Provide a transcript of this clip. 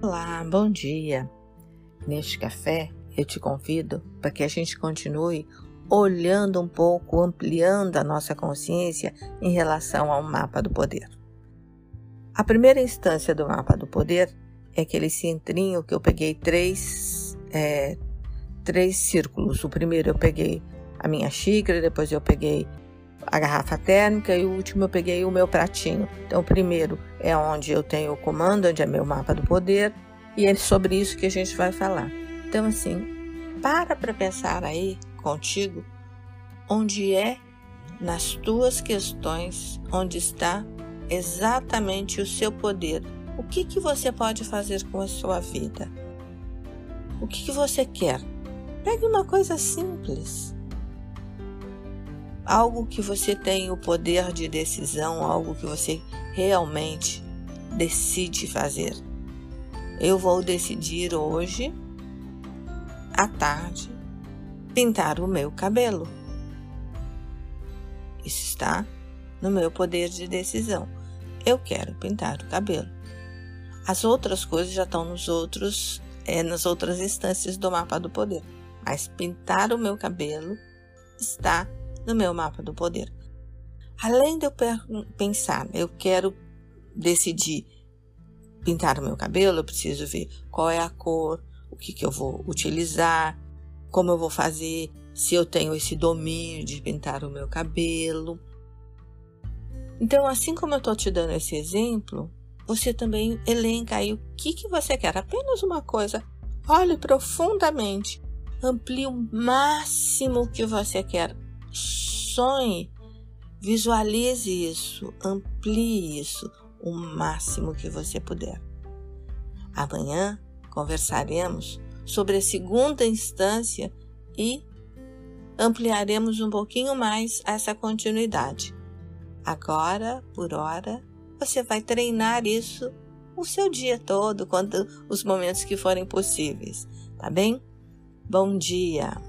Olá, bom dia. Neste café eu te convido para que a gente continue olhando um pouco, ampliando a nossa consciência em relação ao mapa do poder. A primeira instância do mapa do poder é aquele centrinho que eu peguei três, é, três círculos. O primeiro eu peguei a minha xícara, depois eu peguei a garrafa térmica e o último eu peguei o meu pratinho. Então, o primeiro é onde eu tenho o comando, onde é meu mapa do poder, e é sobre isso que a gente vai falar. Então, assim, para para pensar aí contigo onde é nas tuas questões onde está exatamente o seu poder. O que, que você pode fazer com a sua vida? O que, que você quer? Pegue uma coisa simples algo que você tem o poder de decisão, algo que você realmente decide fazer. Eu vou decidir hoje, à tarde, pintar o meu cabelo. Isso está no meu poder de decisão. Eu quero pintar o cabelo. As outras coisas já estão nos outros, é, nas outras instâncias do mapa do poder. Mas pintar o meu cabelo está no meu mapa do poder. Além de eu pensar, eu quero decidir pintar o meu cabelo, eu preciso ver qual é a cor, o que, que eu vou utilizar, como eu vou fazer, se eu tenho esse domínio de pintar o meu cabelo. Então, assim como eu estou te dando esse exemplo, você também elenca aí o que, que você quer. Apenas uma coisa. Olhe profundamente. Amplie o máximo que você quer sonhe, visualize isso, amplie isso o máximo que você puder. Amanhã conversaremos sobre a segunda instância e ampliaremos um pouquinho mais essa continuidade. Agora, por hora, você vai treinar isso o seu dia todo, quando os momentos que forem possíveis, tá bem? Bom dia!